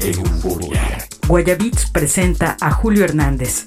Euforia. Presenta a Julio Hernández.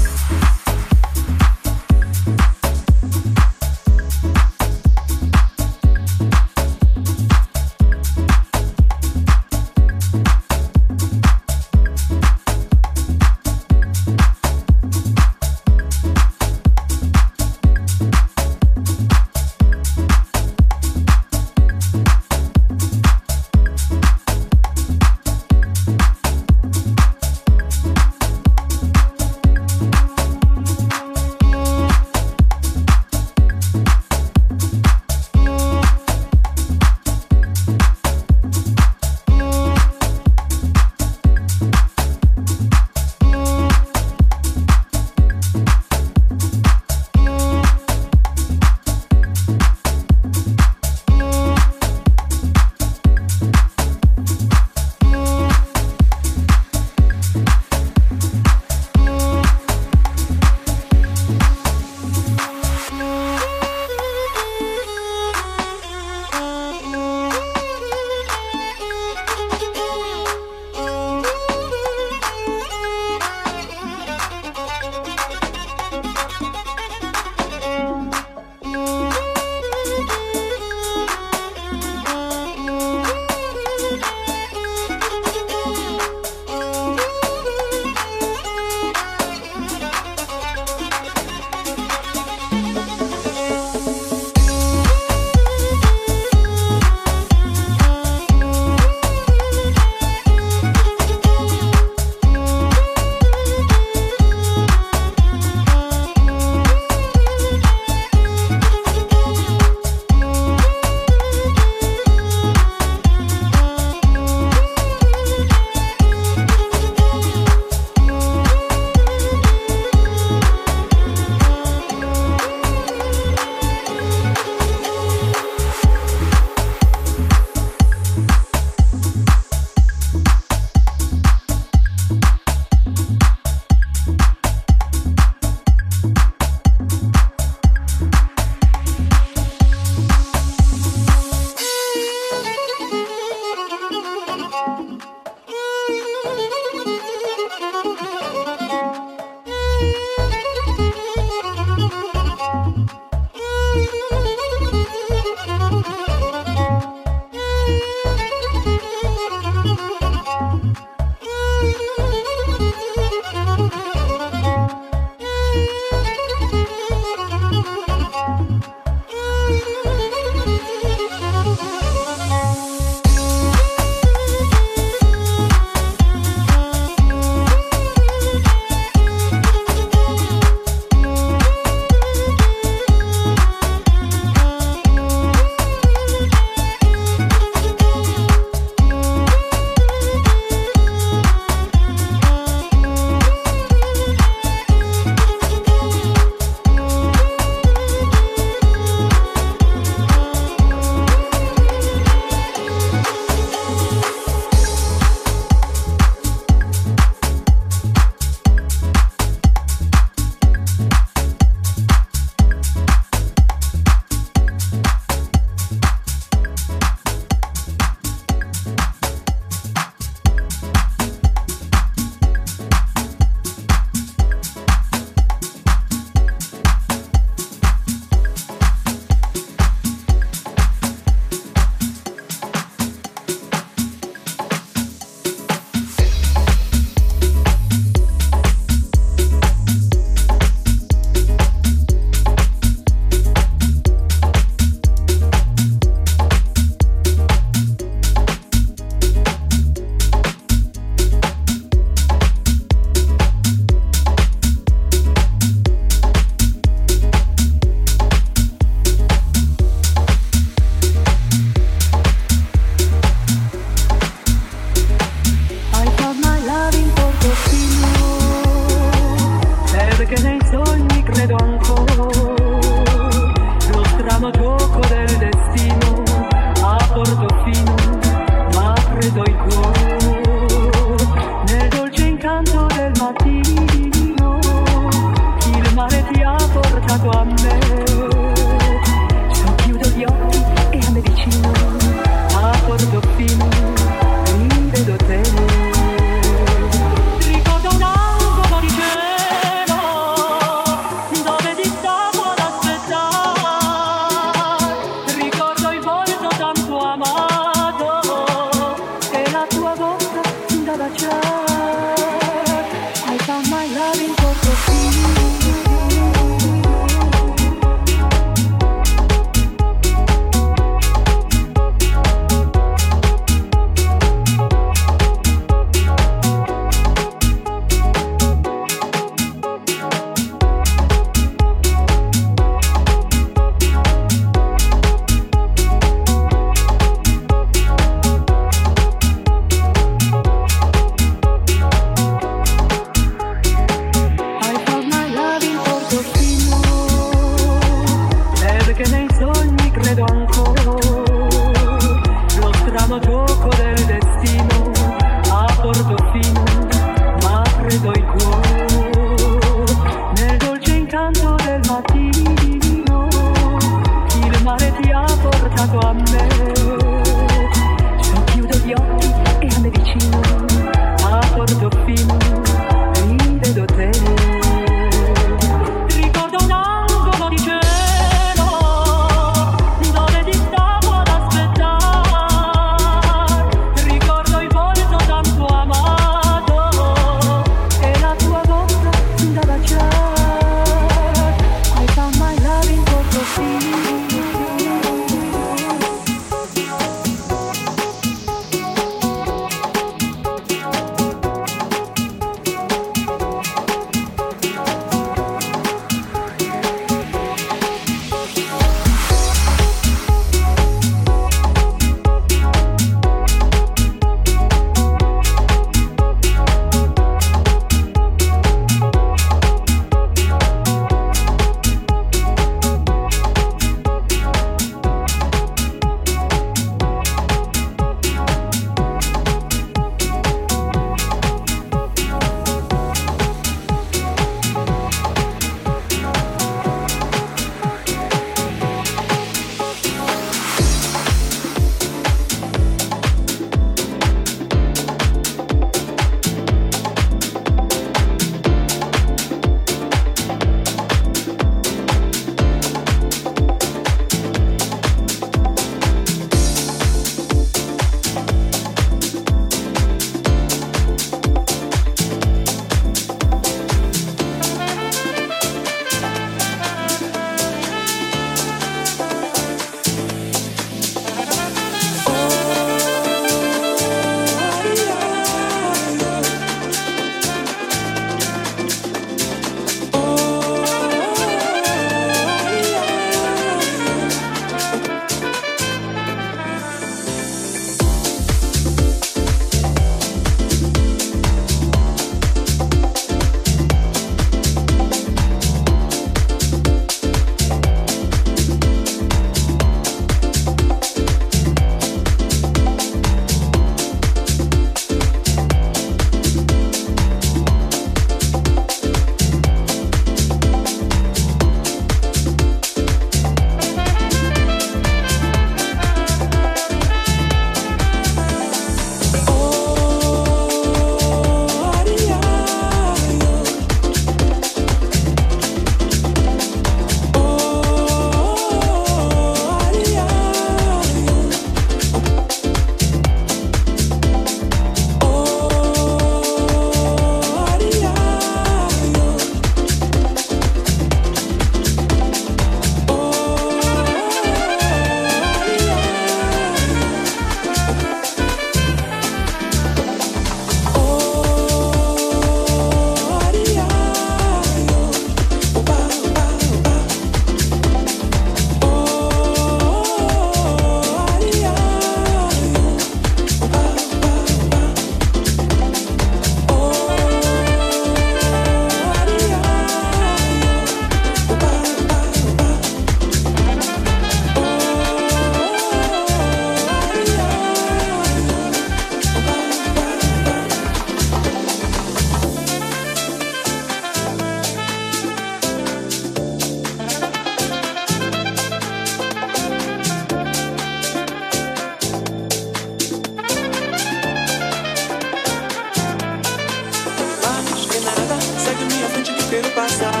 passar.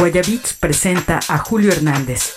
Guayabits presenta a Julio Hernández.